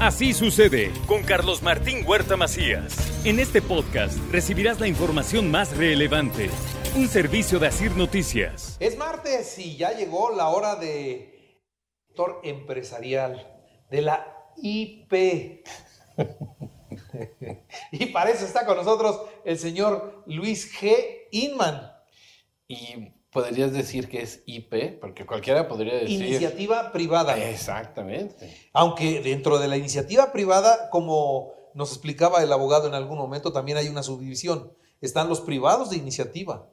Así sucede con Carlos Martín Huerta Macías. En este podcast recibirás la información más relevante. Un servicio de Asir Noticias. Es martes y ya llegó la hora de sector empresarial de la IP. y para eso está con nosotros el señor Luis G. Inman. Y podrías decir que es IP, porque cualquiera podría decir. Iniciativa privada. Exactamente. Aunque dentro de la iniciativa privada, como nos explicaba el abogado en algún momento, también hay una subdivisión. Están los privados de iniciativa.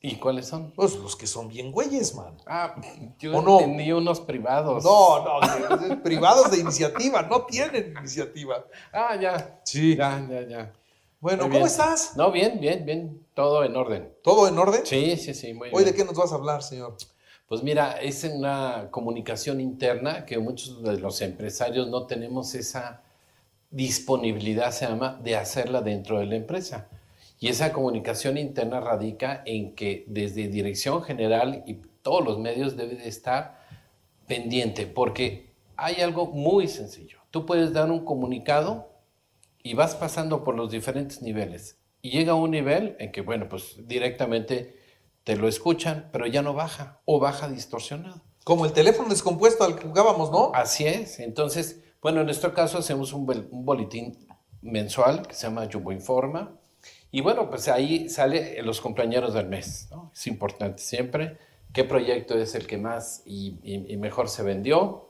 ¿Y cuáles son? Pues los que son bien güeyes, man. Ah, yo ¿O no? entendí unos privados. No, no, privados de iniciativa, no tienen iniciativa. Ah, ya. Sí. Ya, ya, ya. Bueno, Muy ¿cómo bien. estás? No, bien, bien, bien. Todo en orden. ¿Todo en orden? Sí, sí, sí, muy Hoy, bien. ¿de qué nos vas a hablar, señor? Pues mira, es una comunicación interna que muchos de los empresarios no tenemos esa disponibilidad, se llama, de hacerla dentro de la empresa. Y esa comunicación interna radica en que desde dirección general y todos los medios debe de estar pendiente, porque hay algo muy sencillo. Tú puedes dar un comunicado y vas pasando por los diferentes niveles. Y llega un nivel en que, bueno, pues directamente te lo escuchan, pero ya no baja o baja distorsionado. Como el teléfono descompuesto al que jugábamos, ¿no? Así es. Entonces, bueno, en nuestro caso hacemos un, bol- un boletín mensual que se llama Jumbo Informa. Y bueno, pues ahí sale los compañeros del mes. ¿no? Es importante siempre qué proyecto es el que más y, y- y mejor se vendió.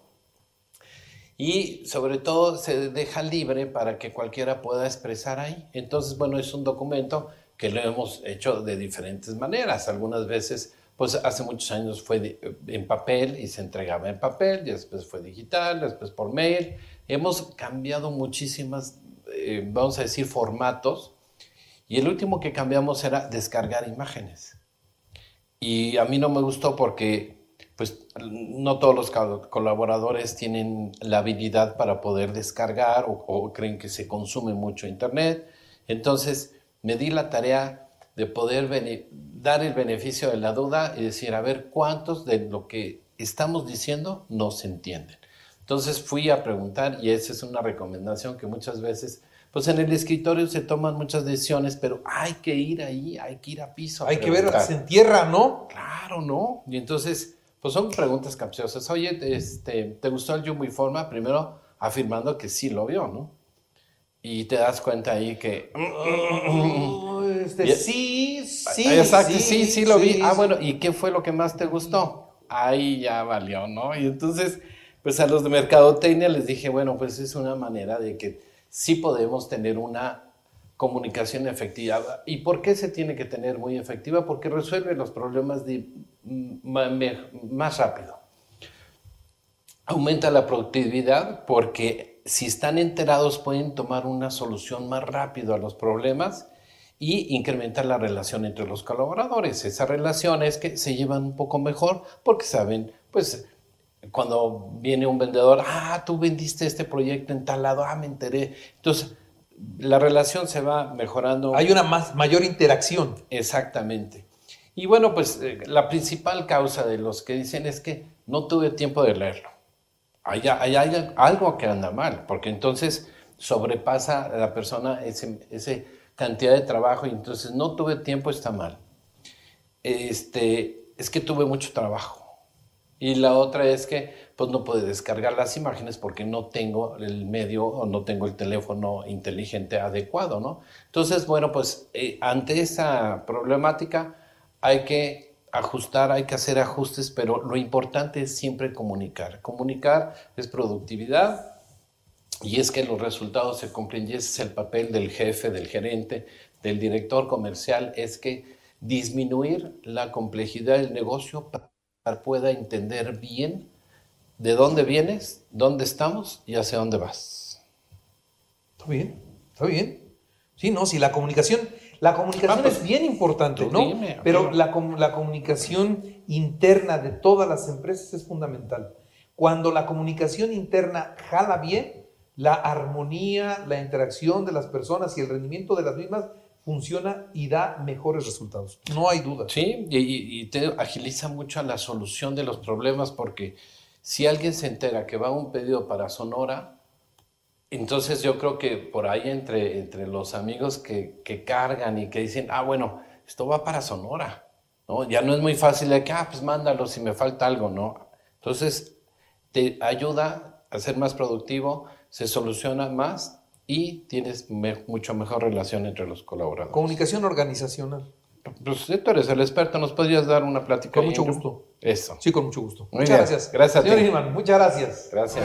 Y sobre todo se deja libre para que cualquiera pueda expresar ahí. Entonces, bueno, es un documento que lo hemos hecho de diferentes maneras. Algunas veces, pues hace muchos años fue en papel y se entregaba en papel, y después fue digital, después por mail. Hemos cambiado muchísimas, eh, vamos a decir, formatos. Y el último que cambiamos era descargar imágenes. Y a mí no me gustó porque pues no todos los co- colaboradores tienen la habilidad para poder descargar o, o creen que se consume mucho internet. Entonces me di la tarea de poder dar el beneficio de la duda y decir, a ver, ¿cuántos de lo que estamos diciendo no se entienden? Entonces fui a preguntar y esa es una recomendación que muchas veces, pues en el escritorio se toman muchas decisiones, pero hay que ir ahí, hay que ir a piso. a Hay que ver, se entierra, ¿no? Claro, ¿no? Y entonces, pues son preguntas capciosas. Oye, este, ¿te gustó el Jumbo Informa? Primero afirmando que sí lo vio, ¿no? Y te das cuenta ahí que... Oh, este, sí, sí. Exacto, sí, sí, lo vi. sí, ah, sí. bueno, ¿y qué fue lo que más te gustó? Ahí ya valió, ¿no? Y entonces, pues a los de Mercadotecnia les dije, bueno, pues es una manera de que sí podemos tener una comunicación efectiva. ¿Y por qué se tiene que tener muy efectiva? Porque resuelve los problemas de, más rápido. Aumenta la productividad porque si están enterados pueden tomar una solución más rápido a los problemas y incrementar la relación entre los colaboradores. Esa relación es que se llevan un poco mejor porque saben, pues, cuando viene un vendedor, ah, tú vendiste este proyecto en tal lado, ah, me enteré. Entonces, la relación se va mejorando. Hay una más, mayor interacción. Exactamente. Y bueno, pues eh, la principal causa de los que dicen es que no tuve tiempo de leerlo. Hay, hay, algo que anda mal, porque entonces sobrepasa a la persona ese, ese cantidad de trabajo y entonces no tuve tiempo está mal. Este, es que tuve mucho trabajo. Y la otra es que pues no puedo descargar las imágenes porque no tengo el medio o no tengo el teléfono inteligente adecuado, ¿no? Entonces, bueno, pues eh, ante esa problemática hay que ajustar, hay que hacer ajustes, pero lo importante es siempre comunicar. Comunicar es productividad y es que los resultados se cumplen y es el papel del jefe, del gerente, del director comercial, es que disminuir la complejidad del negocio para que pueda entender bien de dónde vienes, dónde estamos y hacia dónde vas. Está bien, está bien. Sí, no, si la comunicación, la comunicación Ah, pues, es bien importante, ¿no? dime, Pero la, com- la comunicación interna de todas las empresas es fundamental. Cuando la comunicación interna jala bien, la armonía, la interacción de las personas y el rendimiento de las mismas funciona y da mejores resultados. No hay duda. Sí, y, y- te agiliza mucho la solución de los problemas porque si alguien se entera que va un pedido para Sonora, entonces yo creo que por ahí entre, entre los amigos que, que cargan y que dicen, ah, bueno, esto va para Sonora, ¿no? Ya no es muy fácil de que, ah, pues mándalo si me falta algo, ¿no? Entonces te ayuda a ser más productivo, se soluciona más y tienes me- mucho mejor relación entre los colaboradores. Comunicación organizacional. Pues tú eres el experto, ¿nos podrías dar una plática? Con mucho gusto. Eso. Sí, con mucho gusto. Muy muchas bien. gracias. Gracias a Señor ti. Gilman, muchas gracias. Gracias.